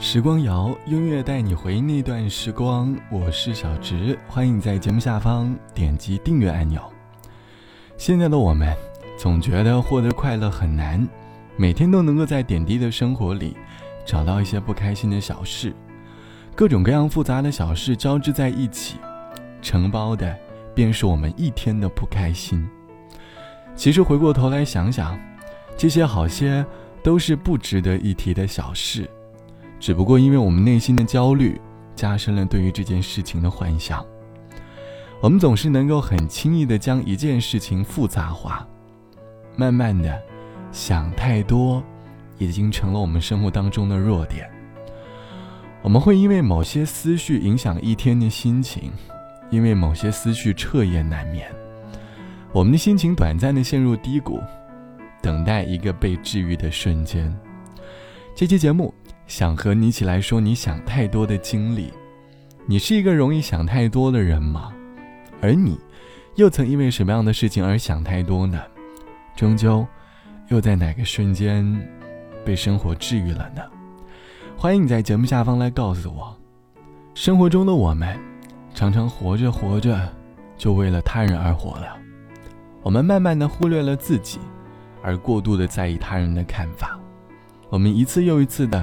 时光谣，音乐带你回忆那段时光。我是小直，欢迎在节目下方点击订阅按钮。现在的我们总觉得获得快乐很难，每天都能够在点滴的生活里找到一些不开心的小事，各种各样复杂的小事交织在一起，承包的便是我们一天的不开心。其实回过头来想想，这些好些都是不值得一提的小事。只不过因为我们内心的焦虑，加深了对于这件事情的幻想。我们总是能够很轻易的将一件事情复杂化，慢慢的，想太多，已经成了我们生活当中的弱点。我们会因为某些思绪影响一天的心情，因为某些思绪彻夜难眠，我们的心情短暂的陷入低谷，等待一个被治愈的瞬间。这期节目。想和你一起来说你想太多的经历，你是一个容易想太多的人吗？而你，又曾因为什么样的事情而想太多呢？终究，又在哪个瞬间，被生活治愈了呢？欢迎你在节目下方来告诉我。生活中的我们，常常活着活着，就为了他人而活了。我们慢慢的忽略了自己，而过度的在意他人的看法。我们一次又一次的。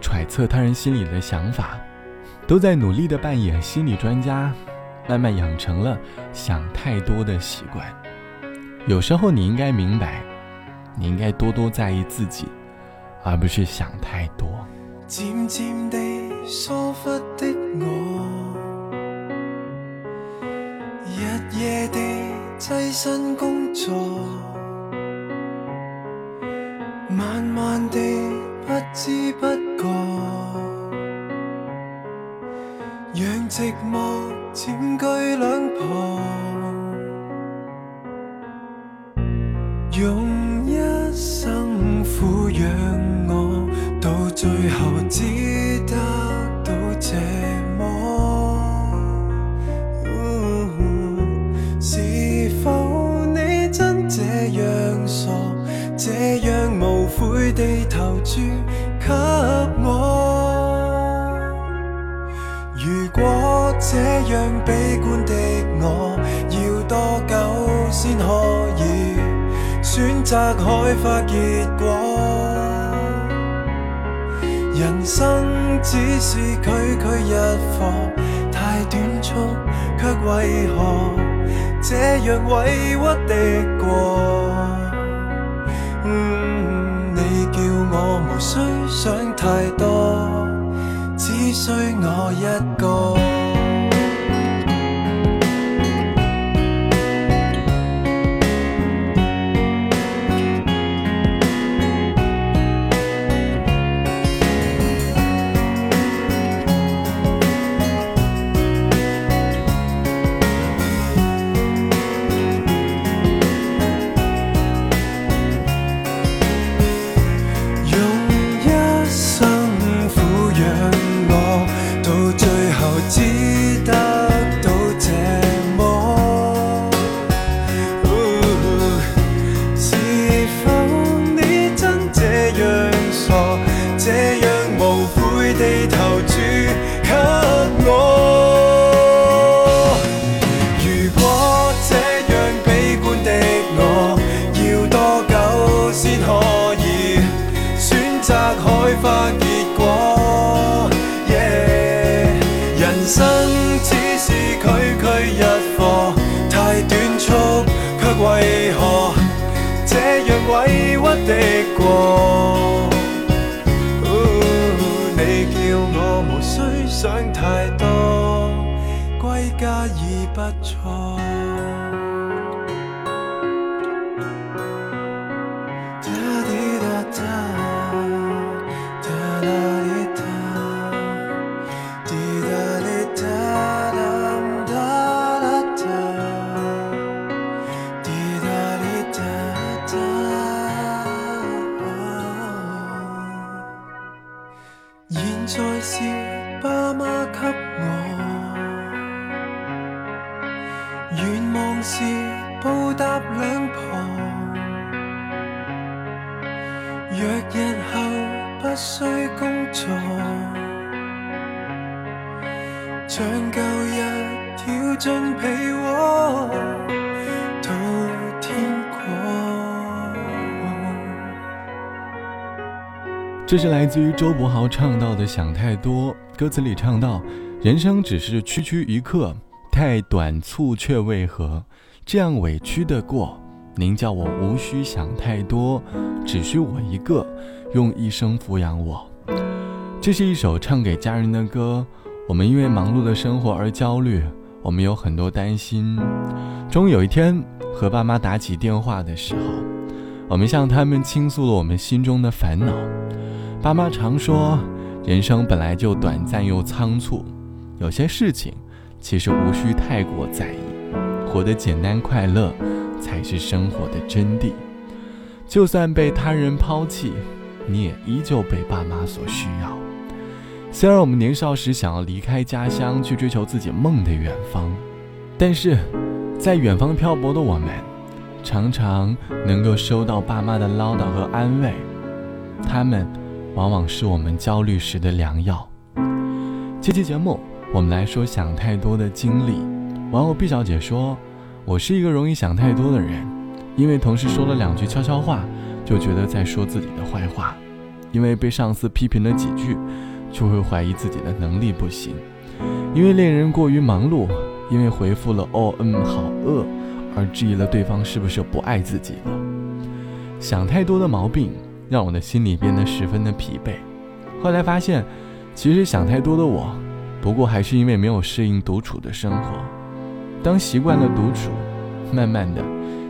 揣测他人心里的想法，都在努力的扮演心理专家，慢慢养成了想太多的习惯。有时候你应该明白，你应该多多在意自己，而不是想太多。渐渐地疏忽的我，日夜地跻身工作，占据两旁，用一生抚养我，到最后只得到这么。是否你真这样傻，这样无悔地投注给我？这样悲观的我，要多久先可以选择开花结果？人生只是区区一课，太短促，却为何这样委屈的过？你叫我无需想太多，只需我一个。记。不错。若日后不需工作，像旧日跳进被窝到天光。这是来自于周柏豪唱到的《想太多》，歌词里唱到：“人生只是区区一刻，太短促却为何这样委屈的过？您叫我无需想太多，只需我一个。”用一生抚养我，这是一首唱给家人的歌。我们因为忙碌的生活而焦虑，我们有很多担心。终有一天，和爸妈打起电话的时候，我们向他们倾诉了我们心中的烦恼。爸妈常说，人生本来就短暂又仓促，有些事情其实无需太过在意，活得简单快乐才是生活的真谛。就算被他人抛弃。你也依旧被爸妈所需要。虽然我们年少时想要离开家乡去追求自己梦的远方，但是，在远方漂泊的我们，常常能够收到爸妈的唠叨和安慰，他们往往是我们焦虑时的良药。这期节目，我们来说想太多的经历。网友毕小姐说：“我是一个容易想太多的人，因为同事说了两句悄悄话。”就觉得在说自己的坏话，因为被上司批评了几句，就会怀疑自己的能力不行；因为恋人过于忙碌，因为回复了“哦嗯好饿”而质疑了对方是不是不爱自己了。想太多的毛病让我的心里变得十分的疲惫。后来发现，其实想太多的我，不过还是因为没有适应独处的生活。当习惯了独处，慢慢的，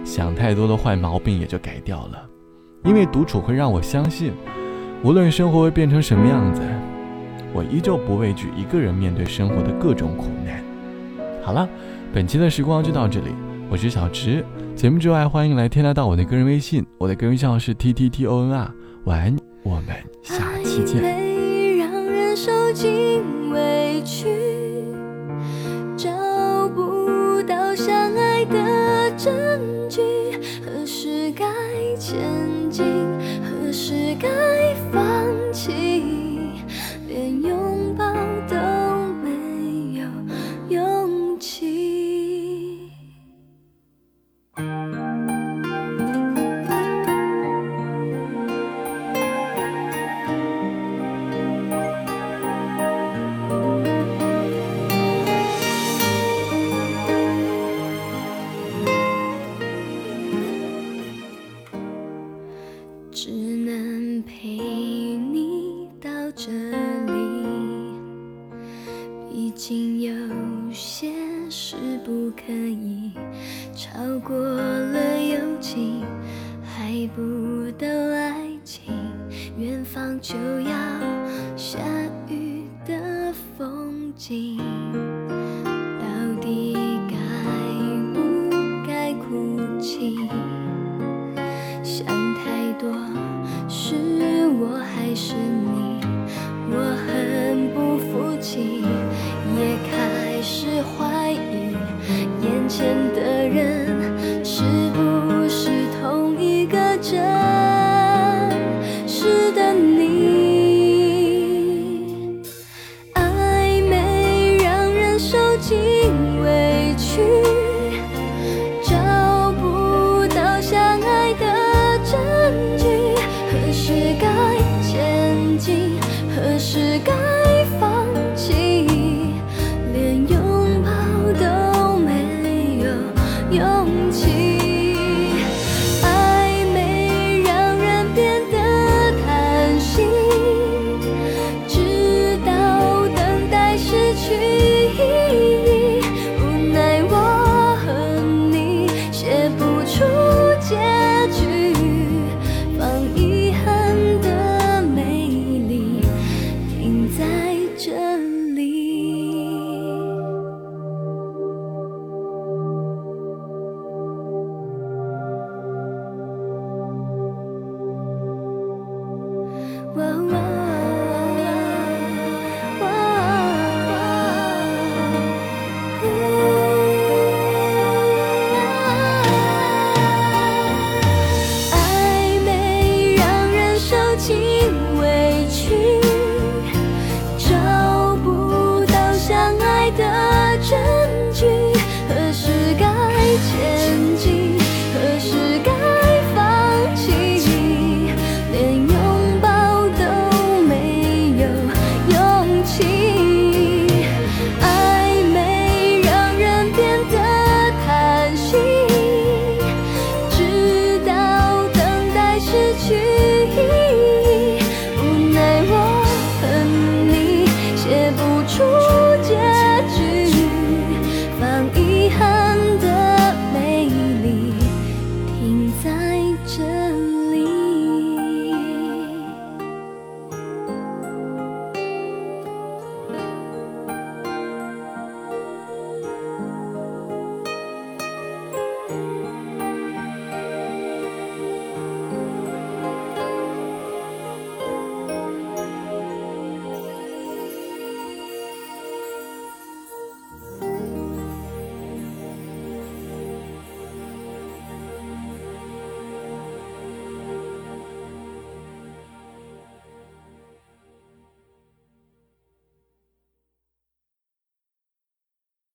想太多的坏毛病也就改掉了。因为独处会让我相信，无论生活会变成什么样子，我依旧不畏惧一个人面对生活的各种苦难。好了，本期的时光就到这里，我是小池。节目之外，欢迎来添加到我的个人微信，我的个人账号是 t t t o n r。晚安，我们下期见。到相爱的证据何时该前进何时该放过了友情还不到爱情远方就要下雨的风景。